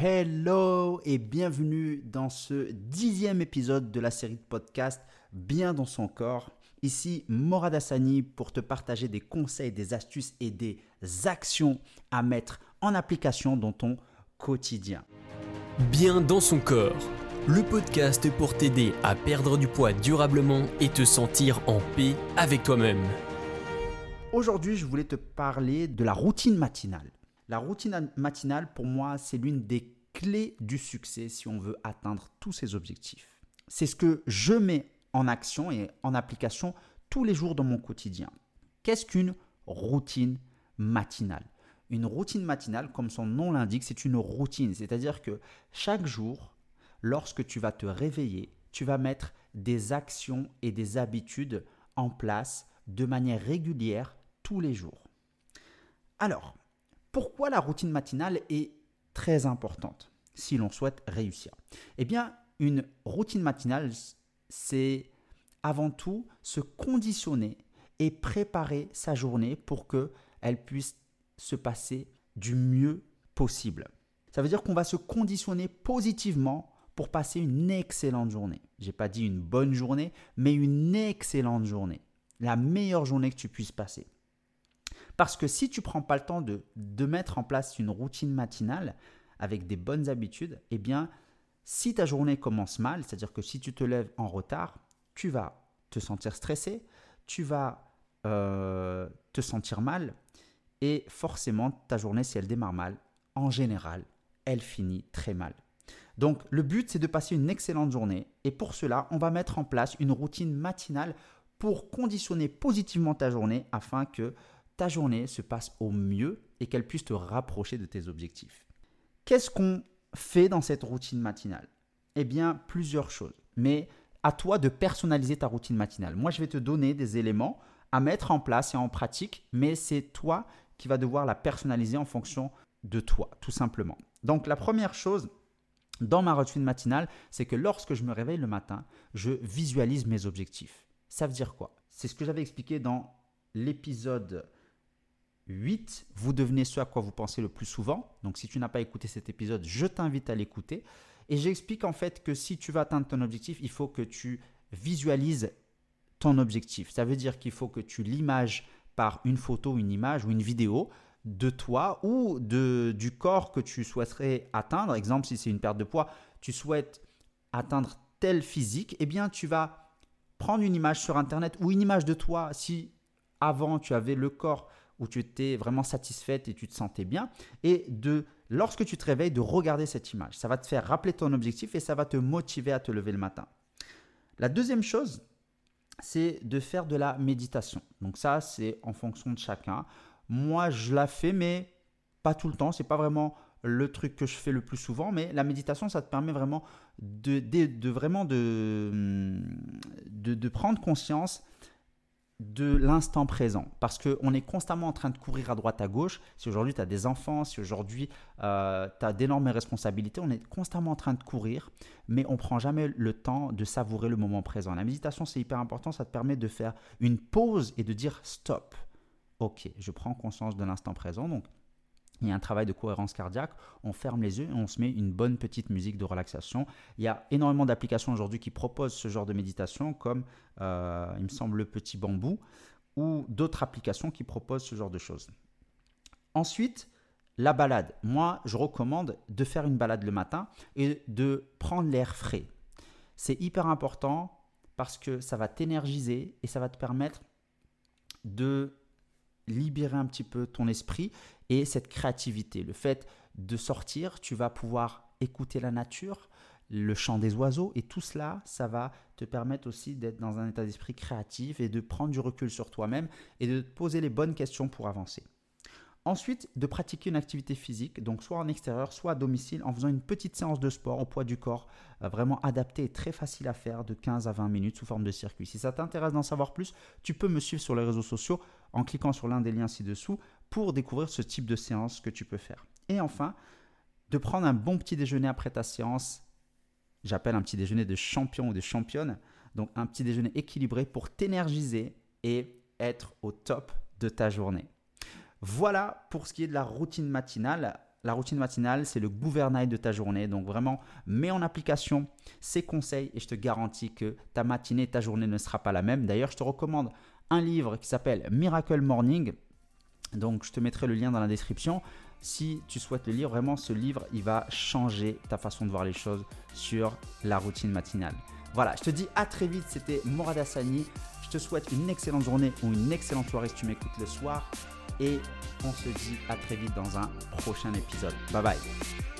Hello et bienvenue dans ce dixième épisode de la série de podcast Bien dans son corps. Ici Morad Hassani pour te partager des conseils, des astuces et des actions à mettre en application dans ton quotidien. Bien dans son corps, le podcast pour t'aider à perdre du poids durablement et te sentir en paix avec toi-même. Aujourd'hui, je voulais te parler de la routine matinale. La routine matinale, pour moi, c'est l'une des clés du succès si on veut atteindre tous ses objectifs. C'est ce que je mets en action et en application tous les jours dans mon quotidien. Qu'est-ce qu'une routine matinale? Une routine matinale, comme son nom l'indique, c'est une routine. C'est-à-dire que chaque jour, lorsque tu vas te réveiller, tu vas mettre des actions et des habitudes en place de manière régulière tous les jours. Alors, pourquoi la routine matinale est très importante si l'on souhaite réussir? Eh bien, une routine matinale, c'est avant tout se conditionner et préparer sa journée pour qu'elle puisse se passer du mieux possible. Ça veut dire qu'on va se conditionner positivement pour passer une excellente journée. J'ai pas dit une bonne journée, mais une excellente journée. La meilleure journée que tu puisses passer. Parce que si tu prends pas le temps de, mettre en place une routine matinale avec des bonnes habitudes, eh bien, si ta journée commence mal, c'est-à-dire que si tu te lèves en retard, tu vas te sentir stressé, tu vas euh, te sentir mal, et forcément, ta journée, si elle démarre mal, en général, elle finit très mal. Donc, le but, c'est de passer une excellente journée, et pour cela, on va mettre en place une routine matinale pour conditionner positivement ta journée afin que ta journée se passe au mieux et qu'elle puisse te rapprocher de tes objectifs. Qu'est-ce qu'on fait dans cette routine matinale? Eh bien, plusieurs choses. Mais à toi de personnaliser ta routine matinale. Moi, je vais te donner des éléments à mettre en place et en pratique, mais c'est toi qui vas devoir la personnaliser en fonction de toi, tout simplement. Donc, la première chose dans ma routine matinale, c'est que lorsque je me réveille le matin, je visualise mes objectifs. Ça veut dire quoi? C'est ce que j'avais expliqué dans l'épisode 8, vous devenez ce à quoi vous pensez le plus souvent. Donc si tu n'as pas écouté cet épisode, je t'invite à l'écouter. Et j'explique en fait que si tu veux atteindre ton objectif, il faut que tu visualises ton objectif. Ça veut dire qu'il faut que tu l'images par une photo, une image ou une vidéo de toi ou de, du corps que tu souhaiterais atteindre. Exemple, si c'est une perte de poids, tu souhaites atteindre tel physique, eh bien tu vas prendre une image sur Internet ou une image de toi si avant tu avais le corps où tu étais vraiment satisfaite et tu te sentais bien, et de, lorsque tu te réveilles, de regarder cette image. Ça va te faire rappeler ton objectif et ça va te motiver à te lever le matin. La deuxième chose, c'est de faire de la méditation. Donc ça, c'est en fonction de chacun. Moi, je la fais, mais pas tout le temps. C'est pas vraiment le truc que je fais le plus souvent, mais la méditation, ça te permet vraiment de, vraiment de, de prendre conscience de l'instant présent. Parce qu'on est constamment en train de courir à droite, à gauche. Si aujourd'hui tu as des enfants, si aujourd'hui euh, tu as d'énormes responsabilités, on est constamment en train de courir, mais on prend jamais le temps de savourer le moment présent. La méditation, c'est hyper important. Ça te permet de faire une pause et de dire stop. Ok, je prends conscience de l'instant présent. Donc, il y a un travail de cohérence cardiaque, on ferme les yeux et on se met une bonne petite musique de relaxation. Il y a énormément d'applications aujourd'hui qui proposent ce genre de méditation, comme euh, il me semble le petit bambou, ou d'autres applications qui proposent ce genre de choses. Ensuite, la balade. Moi, je recommande de faire une balade le matin et de prendre l'air frais. C'est hyper important parce que ça va t'énergiser et ça va te permettre de libérer un petit peu ton esprit et cette créativité. Le fait de sortir, tu vas pouvoir écouter la nature, le chant des oiseaux et tout cela, ça va te permettre aussi d'être dans un état d'esprit créatif et de prendre du recul sur toi-même et de te poser les bonnes questions pour avancer. Ensuite, de pratiquer une activité physique, donc soit en extérieur, soit à domicile, en faisant une petite séance de sport au poids du corps, euh, vraiment adaptée et très facile à faire de 15 à 20 minutes sous forme de circuit. Si ça t'intéresse d'en savoir plus, tu peux me suivre sur les réseaux sociaux en cliquant sur l'un des liens ci-dessous pour découvrir ce type de séance que tu peux faire. Et enfin, de prendre un bon petit déjeuner après ta séance. J'appelle un petit déjeuner de champion ou de championne. Donc un petit déjeuner équilibré pour t'énergiser et être au top de ta journée. Voilà pour ce qui est de la routine matinale. la routine matinale, c'est le gouvernail de ta journée. Donc vraiment, mets en application ces conseils et je te garantis que ta matinée, ta journée ne sera pas la même. D'ailleurs, je te recommande un livre qui s'appelle Miracle Morning. Donc je te mettrai le lien dans la description. Si tu souhaites le lire, vraiment ce livre, il va changer ta façon de voir les choses sur la routine matinale. Voilà, je te dis à très vite, c'était Morad Hassani. Je te souhaite une excellente journée ou une excellente soirée si tu m'écoutes le soir. Et on se dit à très vite dans un prochain épisode. Bye bye.